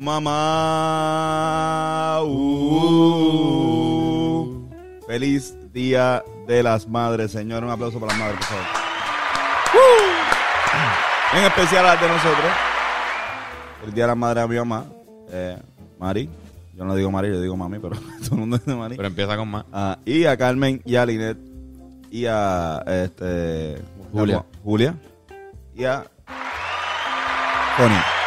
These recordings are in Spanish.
Mamá. uh. Feliz Día de las Madres, señor. Un aplauso para las madres, por favor. Uh. En especial a las de nosotros. El Día de las Madres a mi mamá. Eh, Mari. Yo no digo Mari, yo digo mami, pero todo el mundo dice Mari. Pero empieza con más. Ah, y a Carmen y a Linet y a este Julia. Julia y a Tony.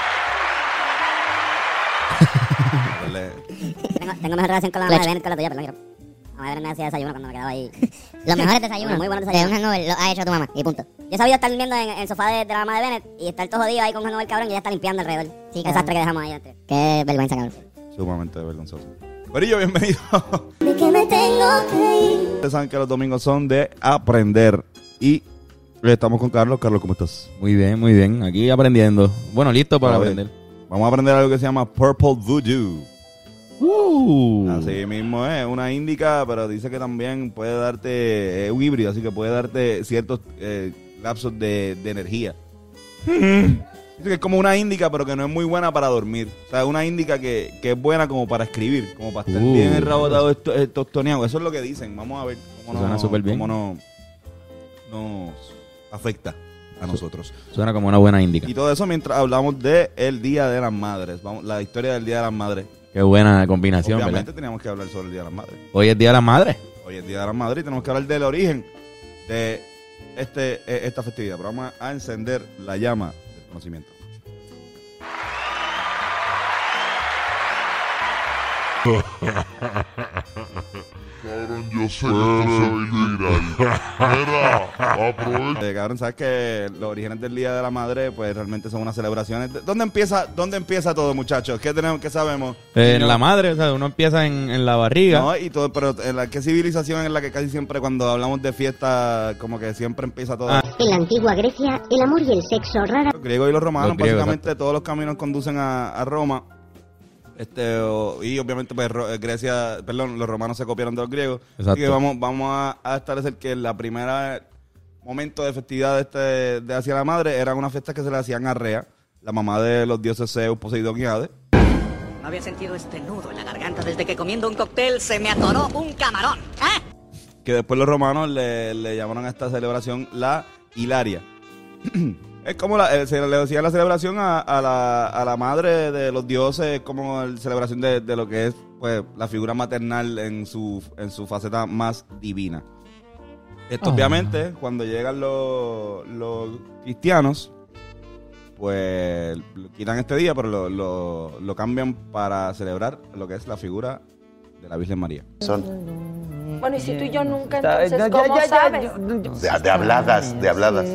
Tengo, mejor relación con la madre de Bennett que la tuya, perdón. quiero- La madre me hacía desayuno cuando me quedaba ahí. Los mejores desayunos Muy buenos de desayunos. un hangover lo ha hecho tu mamá. Y punto. Yo he sabido estar viendo en, en el sofá de, de la mamá de Bennett y estar todo jodido ahí con un el cabrón y ella está limpiando alrededor. Sí, cabrón. desastre que dejamos ahí adentro. Qué vergüenza, cabrón. Sumamente vergonzoso. Corillo, bienvenido. ¿De qué me tengo que ir? Ustedes saben que los domingos son de aprender. Y estamos con Carlos. Carlos, ¿cómo estás? Muy bien, muy bien. Aquí aprendiendo. Bueno, listo para aprender. Vamos a aprender algo que se llama Purple Voodoo. Uh. Así mismo es, una índica, pero dice que también puede darte, es un híbrido, así que puede darte ciertos eh, lapsos de, de energía. Dice que es como una índica, pero que no es muy buena para dormir. O sea, una índica que, que es buena como para escribir, como para estar Uh. bien enrabotado, esto, eh, tostoneado. Eso es lo que dicen. Vamos a ver cómo, Suena nos, súper bien. cómo nos, nos afecta a nosotros. Suena como una buena indica. Y todo eso mientras hablamos del el Día de las Madres. Vamos, la historia del Día de las Madres. Qué buena combinación, Obviamente ¿verdad? teníamos que hablar sobre el Día de las Madres. Hoy es Día de la Madre. Hoy es Día de las Madres y tenemos que hablar del origen de este, eh, esta festividad. Pero vamos a encender la llama del conocimiento. Cabrón, yo sé que esto se va a ir viral. Mira, aprovecha. Eh, cabrón, sabes que los orígenes del Día de la Madre, pues realmente son unas celebraciones. ¿De- ¿Dónde empieza, dónde empieza todo, muchachos? ¿Qué tenemos, qué sabemos? Eh, en la madre, o sea, uno empieza en, en la barriga. No, y todo, pero en la qué civilización en la que casi siempre cuando hablamos de fiesta, como que siempre empieza todo. Ah. En la antigua Grecia, el amor y el sexo rara Los griegos y los romanos, Los griegos, básicamente todos los caminos conducen a, a Roma. Este, y obviamente, pues Ro- eh, Grecia, perdón, los romanos se copiaron de los griegos. Así Exacto. vamos, vamos a, a establecer que la primera momento de festividad de, este, de hacia la madre eran unas fiestas que se le hacían a Rea, la mamá de los dioses Zeus, Poseidón y Hades. No había sentido este nudo en la garganta desde que comiendo un cóctel se me atoró un camarón. ¿eh? que después los romanos le, le llamaron a esta celebración la Hilaria. es como la, eh, se le decía la celebración a, a la, a la madre de los dioses, como la celebración de, de lo que es pues la figura maternal en su, en su faceta más divina. Esto Ah. obviamente, cuando llegan los, los cristianos, pues lo quitan este día, pero lo, lo, lo cambian para celebrar lo que es la figura de la Virgen María. Bueno, y si tú y yo nunca, entonces, ¿cómo ya, ya, sabes? de habladas, de habladas.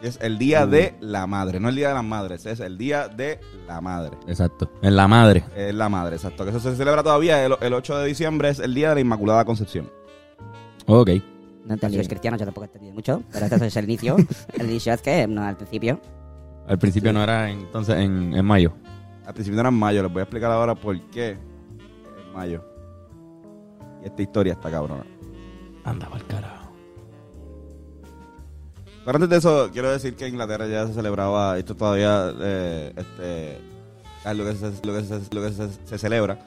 Es el día de la madre, no el día de las madres, es el día de la madre. Exacto. En la madre. Es la madre, exacto. Que eso se celebra todavía. El, el 8 de diciembre es el día de la Inmaculada Concepción. Ok. No entendí. Los cristianos yo tampoco he entendido mucho, pero este es el inicio. el inicio es que, no, al principio. Al principio no era entonces en, en mayo. Al principio no era en mayo, les voy a explicar ahora por qué es mayo. Y esta historia está cabrona. Anda el carajo. Pero antes de eso, quiero decir que en Inglaterra ya se celebraba, esto todavía eh, este, es lo que se, lo que se, lo que se, se celebra.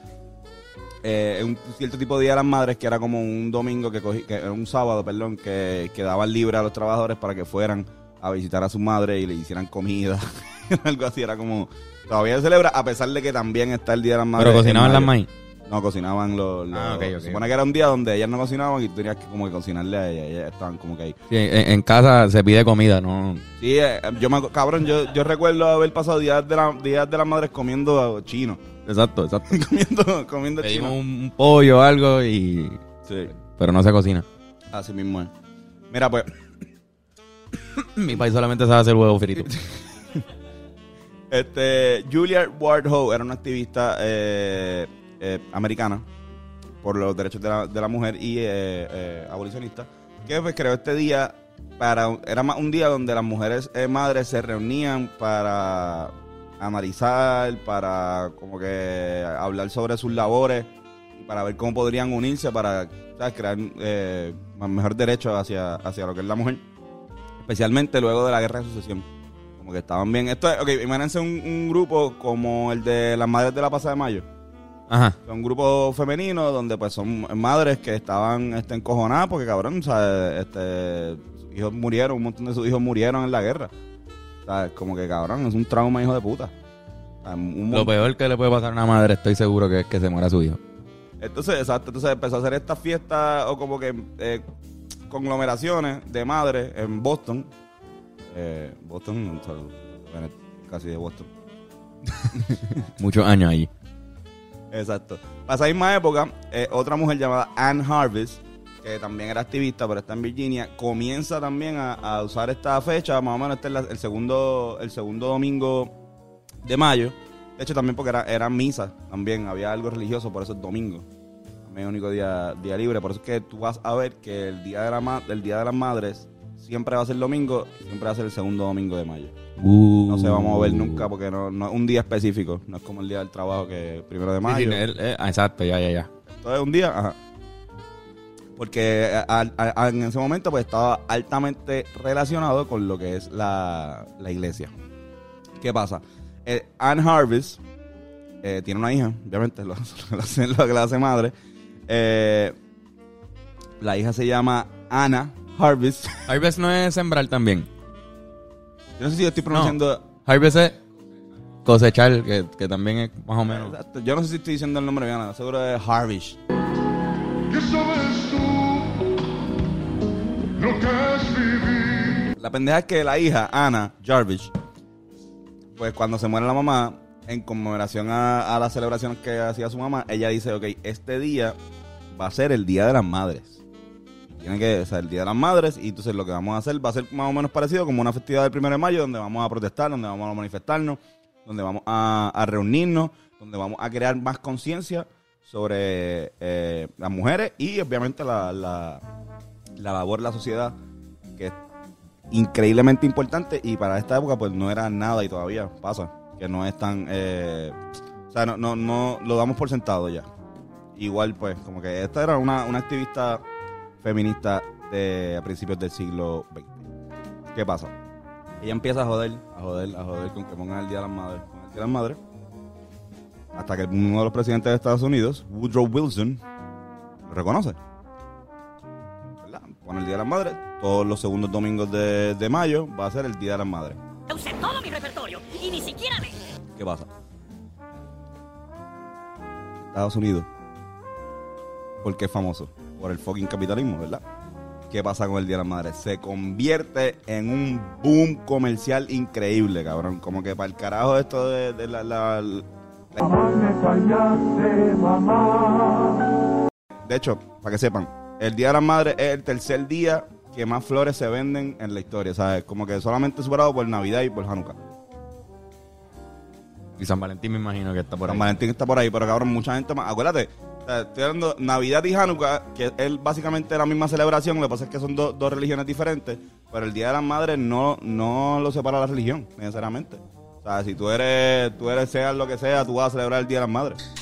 Eh, un cierto tipo de Día de las Madres que era como un domingo, que, cogí, que era un sábado, perdón, que, que daban libre a los trabajadores para que fueran a visitar a su madre y le hicieran comida. Algo así, era como... Todavía se celebra, a pesar de que también está el Día de las Madres. Pero cocinaban las maíz. No, cocinaban los... los- Ah, ok, ok. Se supone que era un día donde ellas no cocinaban y tú tenías que como que cocinarle a ellas. Ellas estaban como que ahí. Sí, en, en casa se pide comida, ¿no? Sí, eh, yo me, cabrón, yo, yo recuerdo haber pasado días de, la, días de las madres comiendo chino. Exacto, exacto. comiendo comiendo Pedimos chino. un, un pollo o algo y... Sí, Pero no se cocina. así mismo es. Mira, pues, Mi país solamente sabe hacer huevo frito. Este, Julia Ward Howe era una activista eh, eh, americana por los derechos de la, de la mujer y eh, eh, abolicionista, que pues, creó este día para era más un día donde las mujeres eh, madres se reunían para analizar, para como que hablar sobre sus labores para ver cómo podrían unirse para crear mejor derecho hacia, hacia lo que es la mujer, especialmente luego de la guerra de sucesión. Como que estaban bien. Esto es, ok, imagínense un, un grupo como el de las madres de la Plaza de Mayo. Ajá. Son un grupo femenino donde pues son madres que estaban este, encojonadas porque cabrón, o sea, este, sus hijos murieron, un montón de sus hijos murieron en la guerra. O sea, como que cabrón, es un trauma hijo de puta. O sea, un Lo peor que le puede pasar a una madre, estoy seguro que es que se muera su hijo. Entonces, exacto, entonces empezó a hacer estas fiestas o como que eh, conglomeraciones de madres en Boston. Eh, Boston, casi de Boston. Muchos años allí. Exacto. Para esa misma época, eh, otra mujer llamada Anne Harvest, que también era activista, pero está en Virginia, comienza también a, usar esta fecha, más o menos este el segundo, el segundo domingo de mayo. De hecho, también porque era, era misa, también había algo religioso, por eso es domingo. Es el único día, libre. Por eso es que tú vas a ver que el el día de las madres siempre va a ser domingo y siempre va a ser el segundo domingo de mayo. No se va a mover nunca porque no, no es un día específico. No es como el día del trabajo que es primero de mayo. sí, eh, ah, exacto, ya, ya, ya. Entonces un día, ajá. Porque a- a- a- en ese momento pues estaba altamente relacionado con lo que es la, la iglesia. ¿Qué pasa? Eh, Anne Harvest eh, tiene una hija, obviamente, lo, lo hace- lo que le hace madre. Eh, la hija se llama Anna Harvest. Harvest no es sembrar también. Yo no sé si yo estoy pronunciando... Harvest es cosechar, que, que también es más o menos. Exacto, Yo no sé si estoy diciendo el nombre bien, seguro es Harvest. ¿Qué sabes tú? Lo que es vivir. La pendeja es que la hija, Ana Jarvis, pues cuando se muere la mamá, en conmemoración a, a las celebraciones que hacía su mamá, ella dice, ok, este día va a ser el Día de las Madres. Tiene que ser el Día de las Madres y entonces lo que vamos a hacer va a ser más o menos parecido como una festividad del 1 de mayo donde vamos a protestar, donde vamos a manifestarnos, donde vamos a, reunirnos, donde vamos a crear más conciencia sobre eh, las mujeres y obviamente la, la, la labor de la sociedad que es increíblemente importante y para esta época pues no era nada y todavía pasa, que no es tan... eh, o sea, no, no, no lo damos por sentado ya. Igual pues como que esta era una, una activista feminista de a principios del siglo XX. ¿Qué pasa? Ella empieza a joder, a joder, a joder con que pongan el Día de las Madres, con el Día de las Madres, hasta que uno de los presidentes de Estados Unidos, Woodrow Wilson, lo reconoce. ¿Verdad? Pone el Día de las Madres, todos los segundos domingos de, de mayo va a ser el Día de las Madres. Usé todo mi repertorio y ni siquiera me... ¿Qué pasa? Estados Unidos. ¿Por qué es famoso? Por el fucking capitalismo, ¿verdad? ¿Qué pasa con el Día de las Madres? Se convierte en un boom comercial increíble, cabrón. Como que para el carajo esto de, de la, la- la- De hecho, para que sepan, el Día de las Madres es el tercer día que más flores se venden en la historia, ¿sabes? Como que solamente superado por Navidad y por Hanukkah. Y San Valentín me imagino que está por ahí. San Valentín está por ahí, pero cabrón, mucha gente más. Acuérdate, o sea, estoy hablando Navidad y Hanukkah, que es básicamente la misma celebración, lo que pasa es que son do- dos religiones diferentes, pero el Día de las Madres no, no lo separa la religión, necesariamente. O sea, si tú eres, tú eres, sea lo que sea, tú vas a celebrar el Día de las Madres.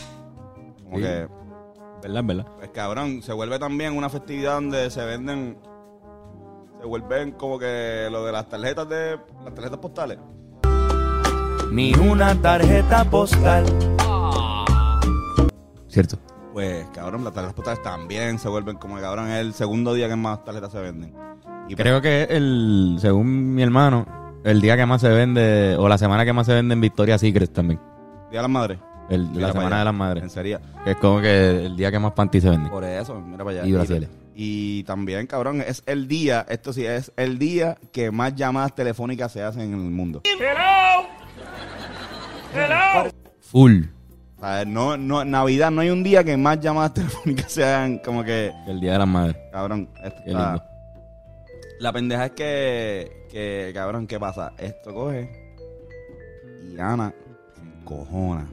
Como Sí. que, ¿Verdad? ¿Verdad? pues cabrón, se vuelve también una festividad donde se venden, se vuelven como que lo de las tarjetas de, las tarjetas postales. Ni una tarjeta postal. Cierto. Pues, cabrón, las tarjetas postales también se vuelven como que, cabrón, es el segundo día que más tarjetas se venden. Y pues, Creo que es el, según mi hermano, el día que más se vende, o la semana que más se vende en Victoria's Secret también. Día de las Madres. El- Mira la para semana allá. de las En madres. serio. Que es como que el día que más panty se vende. Por eso, mira para allá. Y brasiles. Y también, cabrón, es el día, esto sí, es el día que más llamadas telefónicas se hacen en el mundo. Full. No, no, Navidad no hay un día que más llamadas telefónicas se hagan como que, El día de las madres. cabrón, esto Qué lindo. La pendeja es que, que, cabrón, ¿qué pasa? Esto coge Y Ana se encojona.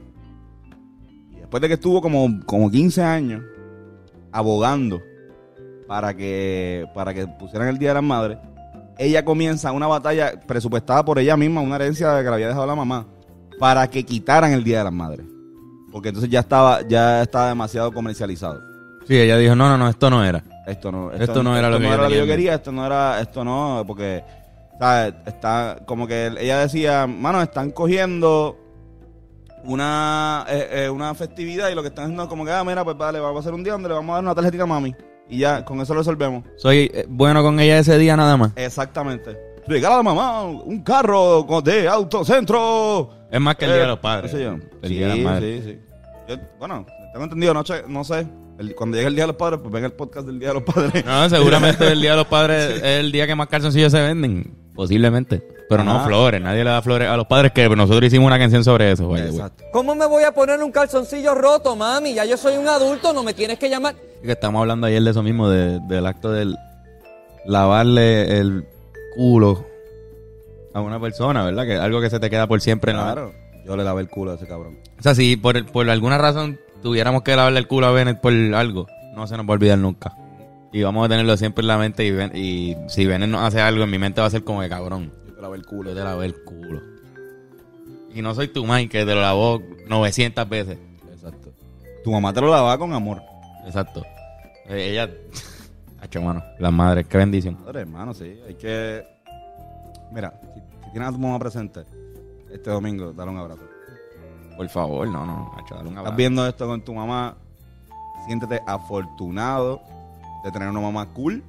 Y después de que estuvo como, como 15 años abogando para que, para que pusieran el Día de las Madres, ella comienza una batalla presupuestada por ella misma, una herencia que le había dejado la mamá, para que quitaran el Día de las Madres. Porque entonces ya estaba, ya estaba demasiado comercializado. Sí, ella dijo, no, no, no, esto no era. Esto no, Esto no era lo que no era lo que yo quería, esto no era, esto no, porque, ¿sabes? Está, como que ella decía, mano, están cogiendo una, eh, eh, una festividad y lo que están haciendo es como que, ah, mira, pues vale, vamos a hacer un día donde le vamos a dar una tarjetita a mami. Y ya, con eso lo resolvemos. Soy eh, bueno con ella ese día nada más. Exactamente. Regala a la mamá un carro de autocentro. Es más que el Día de los Padres. qué sé yo. El sí, Día de las Madres. sí, sí. Yo, bueno, tengo entendido, no, sé- no sé. El- cuando llegue el Día de los Padres, pues venga el podcast del Día de los Padres. No, seguramente el Día de los Padres es el día que más calzoncillos se venden. Posiblemente. Pero no flores. Nadie le da flores a los padres que nosotros hicimos una canción sobre eso. way. Exacto. ¿Cómo me voy a poner un calzoncillo roto, mami? Ya yo soy un adulto, no me tienes que llamar. Que estamos hablando ayer de eso mismo, de- del acto del lavarle el culo a una persona, ¿verdad? Que algo que se te queda por siempre. en la- Claro. Yo le lavé el culo a ese cabrón. O sea, si por, por alguna razón tuviéramos que lavarle el culo a Bennett por algo, no se nos va a olvidar nunca. Y vamos a tenerlo siempre en la mente y, Ben- y si Bennett nos hace algo, en mi mente va a ser como de cabrón. Yo te lavé el culo. Yo te lavé el culo. Y no soy tu Mike que te lo lavó 900 veces. Exacto. Tu mamá te lo lavaba con amor. Exacto. Eh, ella... Hacho, mano. Las madres, qué bendición. Madre, hermano, sí. Hay que. Mira, si, si tienes a tu mamá presente este domingo, dale un abrazo. Por favor, no, no. Hacho, dale un Estás abrazo. viendo esto con tu mamá. Siéntete afortunado de tener una mamá cool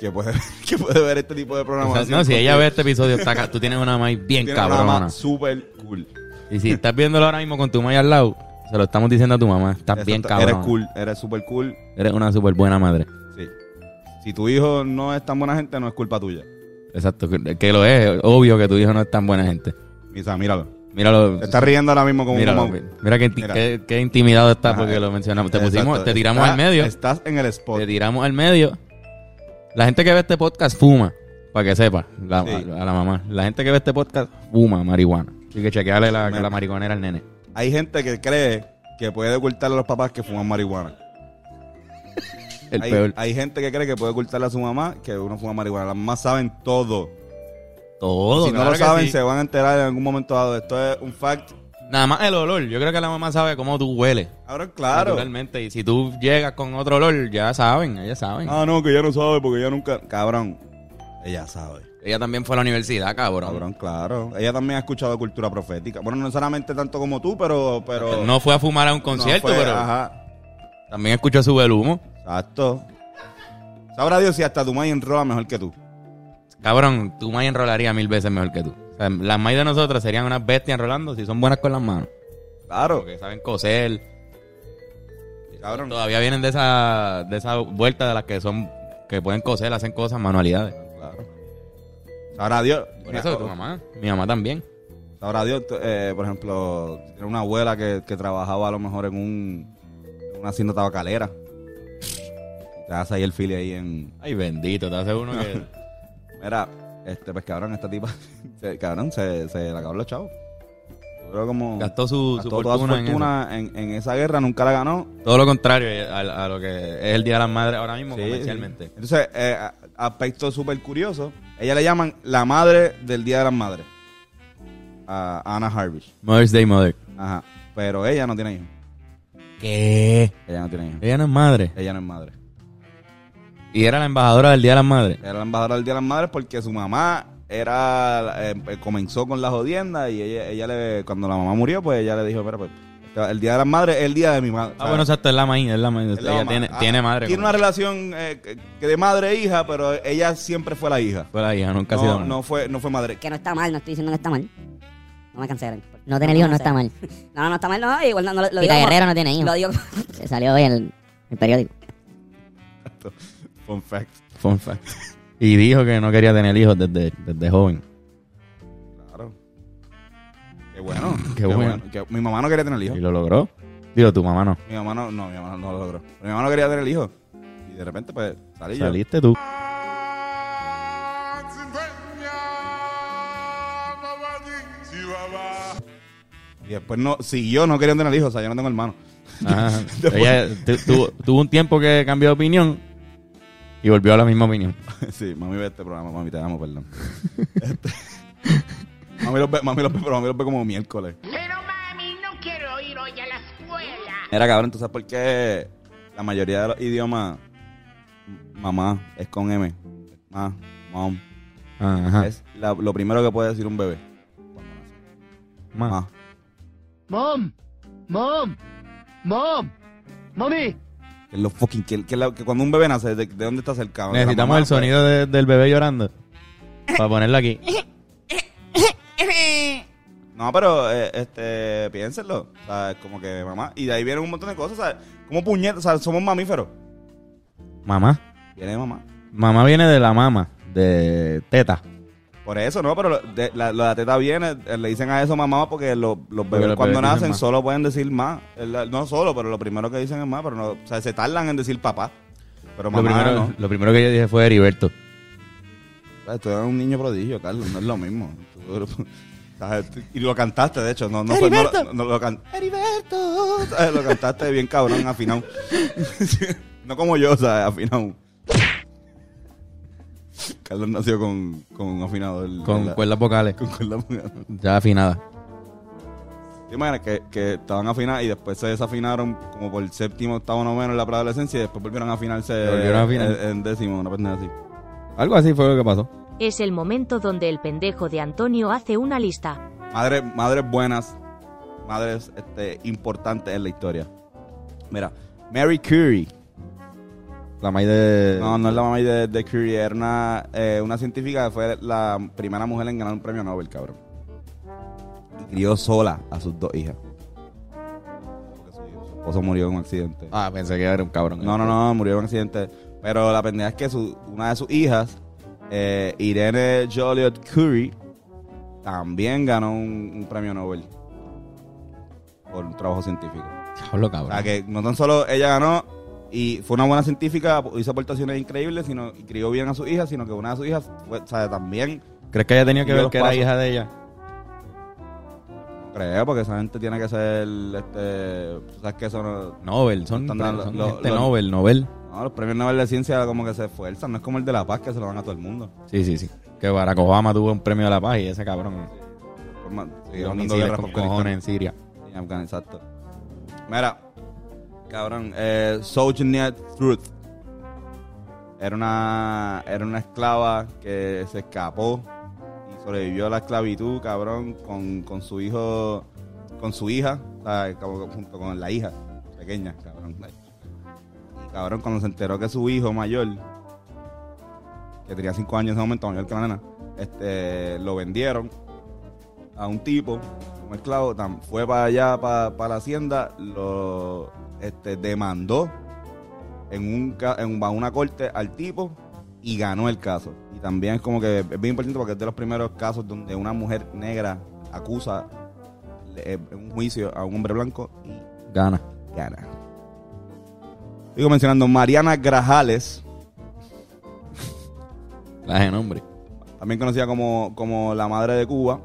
que puede, que puede ver este tipo de O programas. sea, no, si ella ve este episodio, está tú tienes una Mike bien Tienes una cabrona. mamá super cool. Y si estás viéndolo ahora mismo con tu Mike al lado, se lo estamos diciendo a tu mamá. Estás bien cabrona. Eres cool, eres super cool. Eres una súper buena madre. Sí. Si tu hijo no es tan buena gente, no es culpa tuya. Exacto, que, lo es. Obvio que tu hijo no es tan buena gente. Misa, míralo. Míralo. Se está riendo ahora mismo como Míralo, un mira que, Mira. qué, qué intimidado está Ajá, porque lo mencionamos. Te pusimos, te tiramos Está- al medio. Estás en el spot. Te tiramos al medio. La gente que ve este podcast fuma, para que sepa, la- Sí. a, a la mamá. La gente que ve este podcast fuma marihuana. Así que chequeale la, la marihuana al nene. Hay gente que cree que puede ocultarle a los papás que fuman marihuana. El hay, peor. hay gente que cree que puede ocultarle a su mamá que uno fuma marihuana. Las mamás saben todo. Todo. si no claro lo que saben, sí. se van a enterar en algún momento dado. Esto es un fact. Nada más el olor. Yo creo que la mamá sabe cómo tú hueles. Ahora, claro. Naturalmente. Y si tú llegas con otro olor, ya saben, ellas saben. Ah, no, que ella no sabe porque ella nunca. Cabrón. Ella sabe. Ella también fue a la universidad, cabrón. Cabrón, claro. Ella también ha escuchado cultura profética. Bueno, no necesariamente tanto como tú, pero. pero No fue a fumar a un no concierto, fue- pero Ajá. también escuchó su humo. Exacto. Sabrá Dios si hasta tu madre enrola mejor que tú. Cabrón, tu May enrolaría mil veces mejor que tú. O sea, las May de nosotros serían unas bestias enrolando si son buenas con las manos. Claro. Porque saben coser. Cabrón. Todavía vienen de esa, de esa vuelta de las que son, que pueden coser, hacen cosas, manualidades. Claro. Sabrá Dios. Por eso tu mamá, mi mamá también. Sabrá Dios, eh, por ejemplo, tiene una abuela que, que trabajaba a lo mejor en un en una hacienda tabacalera. Te hace ahí el fili ahí en. Ay, bendito, te hace uno que... Mira, este, pues cabrón, esta tipa, se, cabrón, se, se le acabó los chavos. Creo como. Gastó su, su toda su fortuna en fortuna en, en esa guerra, nunca la ganó. Todo lo contrario a, a lo que es el Día de las Madres ahora mismo, Sí, comercialmente. sí. Entonces, eh, aspecto súper curioso, ella le llaman la madre del Día de las Madres. A Anna Harvish. Mother's Day Mother. Ajá. Pero ella no tiene hijos. ¿Qué? Ella no tiene hijos. Ella no es madre. Ella no es madre. Y era la embajadora del Día de las Madres. Era la embajadora del Día de las Madres porque su mamá era eh, comenzó con la jodienda y ella, ella le, cuando la mamá murió, pues ella le dijo, pero pues, el Día de las Madres es el día de mi madre. Ah, bueno, exacto, es la maíz, es la maíz. Ella mamá. tiene, Ah, tiene madre. Tiene como- una relación eh, que- de madre e hija, pero ella siempre fue la hija. Fue la hija, nunca ha sido No, madre. no fue, no fue madre. Que no está mal, no estoy diciendo que está mal. No me cancelen. No tener hijos no está mal. No, no, no está mal, no, igual no, no, lo como- Guerrero no tiene hijos. Lo digo. Se salió hoy en el, el periódico. Fun fact. Fun fact. Y dijo que no quería tener hijos desde, desde joven. Claro. Qué bueno. Qué bueno. Que mi mamá no quería tener hijos. Y lo logró. Digo, tu mamá no. Mi mamá no, no, mi mamá no lo logró. Pero mi mamá no quería tener hijos. Y de repente, pues, salí yo. Saliste tú. Pennsylvania, nobody, Y después no, siguió no queriendo tener hijos, o sea, yo no tengo hermano. Ajá. Ella tu- tu- tuvo un tiempo que cambió de opinión y volvió a la misma opinión. sí, mami ve este programa, mami te amo, perdón. Este, mami los ve, mami los ve, pero mami los ve como miércoles. Pero mami, no quiero ir hoy a la escuela. Era cabrón, ¿tú sabes por qué la mayoría de los idiomas mamá es con M? Ma, mom. Ajá. Es la- lo primero que puede decir un bebé. Ma. Ma. Mom, mom, mom, mommy. Lo fucking, que, que la- que cuando un bebé nace, ¿de, de dónde está? De la Necesitamos el sonido de- del bebé llorando. Para ponerlo aquí. No, pero eh, este, piénsenlo. O sea, es como que mamá. Y de ahí vienen un montón de cosas, ¿sabes? Como puñetas, o sea, somos mamíferos. Mamá. Viene de mamá. Mamá viene de la mama, de teta. Por eso, ¿no? Pero lo de, la, lo de la teta viene, eh, le dicen a eso mamá porque lo- los bebés los cuando bebés nacen solo pueden decir más. No solo, pero lo primero que dicen es más, pero no, o sea, se tardan en decir papá. Pero Lo mamá primero, no. lo primero que yo dije fue Heriberto. Tú eres un niño prodigio, Carlos, no es lo mismo. Y lo cantaste, de hecho, no, no fue... No, no, no lo can- Heriberto. ¿sabes? Lo cantaste bien cabrón, afinado. no como yo, ¿sabes? Afinado. Carlos nació con, con un afinador. Con cuerdas vocales. Con cuerdas vocales. Ya afinada. ¿Te imaginas que, que estaban afinadas y después se desafinaron como por el séptimo, octavo, noveno en la preadolescencia y después volvieron a afinarse Volvieron a afinar. en, en décimo, una pendeja así. Algo así fue lo que pasó. Es el momento donde el pendejo de Antonio hace una lista. Madres, madres buenas, madres este, importantes en la historia. Mira, Mary Curie. La maíz de... No, no es la mamá de, de Curie, era una, eh, una científica que fue la primera mujer en ganar un premio Nobel, cabrón. Y crió sola a sus dos hijas. Porque su, su esposo murió en un accidente. Ah, pensé que era un cabrón. No, no, no, murió en un accidente. Pero la pendeja es que su, una de sus hijas, eh, Irene Joliot Curie, también ganó un, un premio Nobel por un trabajo científico. Diablo, O cabrón. sea, que no tan solo ella ganó y fue una buena científica, hizo aportaciones increíbles, sino y crió bien a su hija, sino que una de sus hijas fue, o sea, también, ¿Crees que haya tenido que ver que era hija de ella? no creo, porque esa gente tiene que ser, este, sabes que eso no... Nobel, son, son lo- gente lo- Nobel, Nobel. No, los premios Nobel de Ciencia como que se esfuerzan, no es como el de la paz que se lo dan a todo el mundo. Sí, sí, sí. Que Barack Obama tuvo un premio de la paz y ese cabrón. Sí, dando misiles guerra con cojones en Siria. En Afganistán, exacto. Mira, cabrón, eh, Truth. Era una, era una esclava que se escapó y sobrevivió a la esclavitud, cabrón, con, con su hijo, con su hija, como junto con la hija pequeña, cabrón. Y cabrón, cuando se enteró que su hijo mayor, que tenía 5 años en ese momento, mayor que la nena, este, lo vendieron a un tipo, un esclavo, fue para allá, para, la hacienda, lo este, demandó en, un, en una corte al tipo y ganó el caso. Y también es como que es bien importante porque es de los primeros casos donde una mujer negra acusa eh, en un juicio a un hombre blanco y Gana. gana. Sigo mencionando Mariana Grajales, La de nombre. también conocida como, como la madre de Cuba.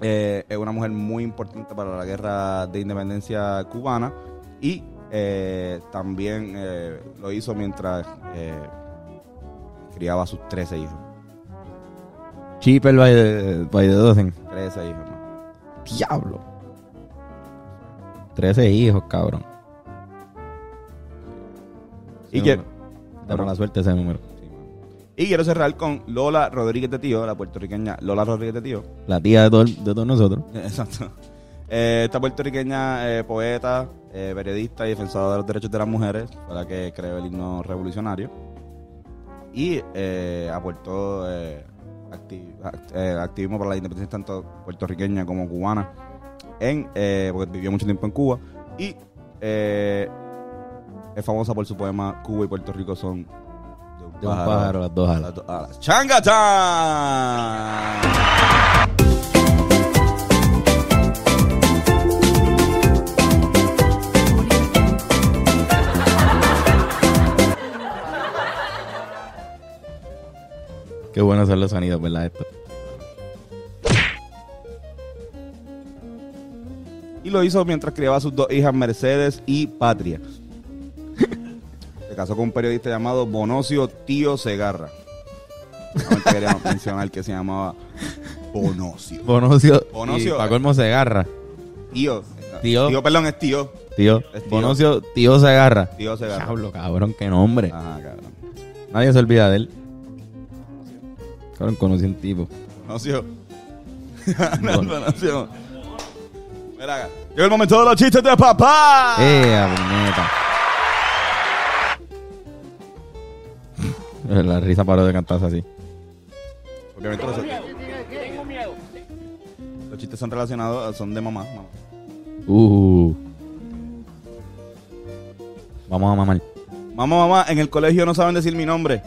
Eh, es una mujer muy importante para la guerra de independencia cubana y eh, también eh, lo hizo mientras criaba a sus 13 hijos. Cheaper by the, by the dozen. 13 hijos, ¿no? Diablo. 13 hijos, cabrón. Y que-. Da mala suerte ese número. Y quiero cerrar con Lola Rodríguez de Tío, la puertorriqueña Lola Rodríguez de Tío. La tía de, todo de todos nosotros. Exacto. Eh, esta puertorriqueña eh, poeta, eh, periodista y defensora de los derechos de las mujeres, fue la que creó el himno revolucionario. Y eh, aportó acti- act- activismo para la independencia tanto puertorriqueña como cubana, en, porque vivió mucho tiempo en Cuba. Y es famosa por su poema Cuba y Puerto Rico son De un pájaro, las dos alas. las dos alas. ¡Changa Time! Qué bueno son los sonidos, ¿verdad? Esto. y lo hizo mientras criaba a sus dos hijas Mercedes y Patria. Casó con un periodista llamado Bonocio Tío Segarra. Solamente quería mencionar que se llamaba Bonocio. Bonocio. Bonocio. Y para colmo se agarra. Tío. Tío. Tío, perdón, es tío. Tío. Es tío. Bonocio, tío se agarra. Tío Segarra. Diablo, cabrón, qué nombre. Ajá, cabrón. Nadie se olvida de él. Cabrón, conocí un tipo. Bonocio. Bonocio. Mira, llegó el momento de los chistes de papá. ¡Eh, puñeta! La risa paró de cantarse así. Obviamente los, los chistes son relacionados, son de mamá. mamá. Uh. Vamos a mamar. Mamá, mamá, en el colegio no saben decir mi nombre.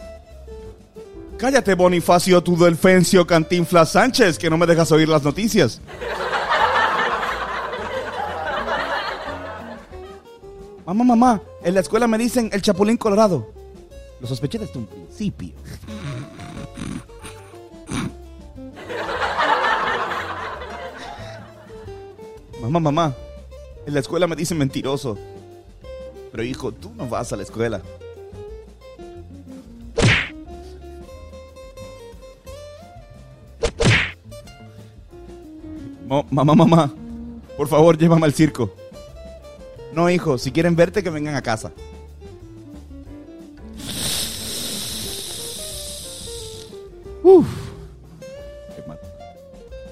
Cállate, Bonifacio Tudelfencio Cantinflas Sánchez, que no me dejas oír las noticias. Mamá, mamá, en la escuela me dicen el Chapulín Colorado. Lo sospeché desde un principio. Mamá, mamá, en la escuela me dicen mentiroso. Pero hijo, tú no vas a la escuela. Mamá, mamá, por favor, llévame al circo. No, hijo, si quieren verte, que vengan a casa.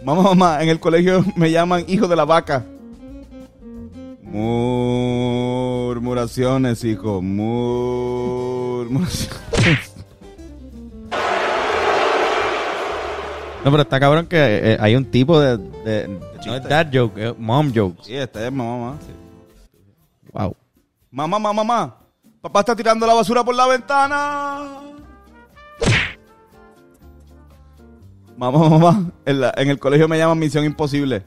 Mamá, mamá, en el colegio me llaman hijo de la vaca. Murmuraciones, hijo. Murmuraciones. No, pero está cabrón que eh, hay un tipo de. de- no es dad joke, es mom jokes. Sí, este es mamá, mamá. Wow. Mamá, mamá, mamá. Papá está tirando la basura por la ventana. Mamá, mamá. En, la- en el colegio me llaman Misión Imposible.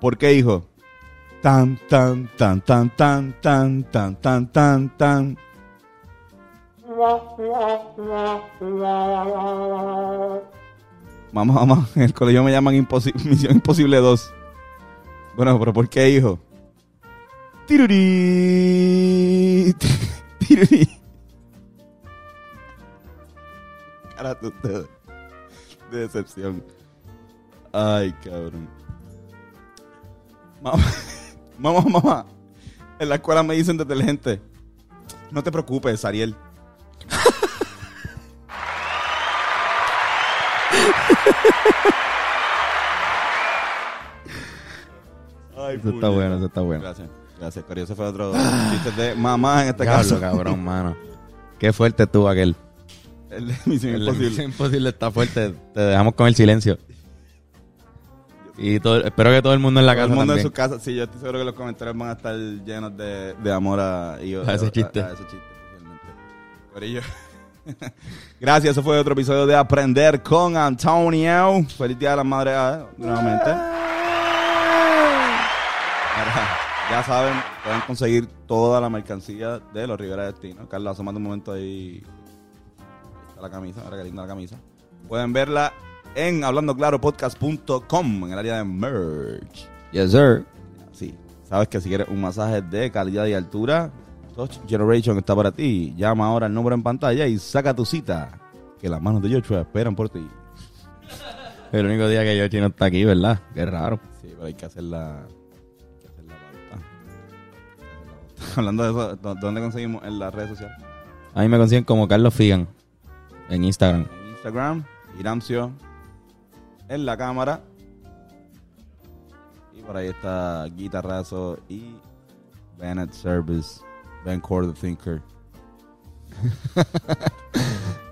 ¿Por qué, hijo? Tan, tan, tan, tan, tan, tan, tan, tan, tan, tan. Mamá, mamá. En el colegio me llaman Imposi- Misión Imposible 2. Bueno, pero ¿por qué, hijo? Tirurí. Tirurí. Cara de ustedes. De decepción. Ay, cabrón. Mamá, mamá, mamá. En la escuela me dicen detergente. No te preocupes, Ariel. Ay, Eso está bueno, eso está bueno. Gracias. Gracias, Corio. Ese fue otro chiste de mamá en este caso. cabrón, mano. Qué fuerte estuvo aquel. El de Misión El Imposible. Misión Imposible está fuerte. Te dejamos con el silencio. Y todo, espero que todo el mundo en la Todo casa el mundo en también. su casa. Sí, yo estoy seguro que los comentarios van a estar llenos de, de amor a, y- A ese chiste. A, ese chiste, especialmente. Corillo. Gracias, eso fue otro episodio de Aprender con Antonio. Feliz Día de las Madres ah, nuevamente. Mira, ya saben, pueden conseguir toda la mercancía de los Rivera Destino. Carlos, asómate un momento ahí. La camisa, mira qué linda la camisa. Pueden verla en hablandoclaropodcast.com en el área de merch. Yes, sir. Sí, sabes que si quieres un masaje de calidad y altura, Touch Generation está para ti. Llama ahora al número en pantalla y saca tu cita. Que las manos de Joshua esperan por ti. El único día que Yoshi no está aquí, ¿verdad? Qué raro. Sí, pero hay que hacer la, hay que hacer la pauta. Hay que hacer la pauta. Hablando de eso, ¿dó- ¿dónde conseguimos en las redes sociales? A mí me consiguen como Carlos Figan en Instagram. En Instagram, Iramcio en la cámara. Y por ahí está Guitarrazo y Bennett Service, Ben Core the Thinker.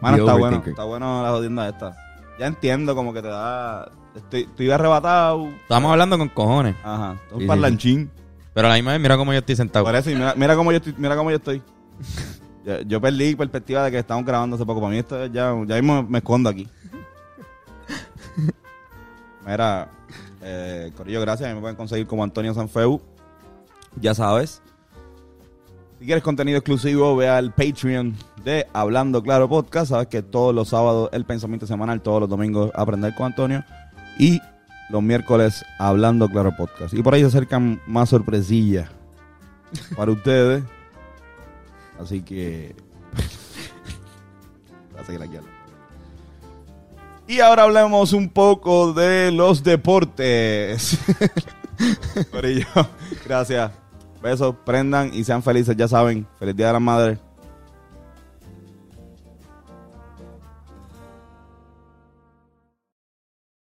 Mano, The está bueno, está bueno la jodienda esta. Ya entiendo como que te da... Estoy, estoy arrebatado. Estamos hablando con cojones. Ajá, un sí, parlanchín. Pero a la misma vez, mira cómo yo estoy sentado. Parece, mira, mira cómo yo estoy. Mira cómo yo estoy. yo, yo perdí perspectiva de que estamos grabando hace poco. Para mí esto es ya, ya mismo me escondo aquí. Mira, eh, Corillo, gracias. A mí me pueden conseguir como Antonio Sanfeu. Ya sabes. Si quieres contenido exclusivo, ve al Patreon de Hablando Claro Podcast. Sabes que todos los sábados el pensamiento semanal, todos los domingos aprender con Antonio. Y los miércoles Hablando Claro Podcast. Y por ahí se acercan más sorpresillas para ustedes. Así que... Voy a seguir aquí hablando. Y ahora hablemos un poco de los deportes. Corillo, gracias. Besos, prendan y sean felices, ya saben. Feliz Día de la Madre.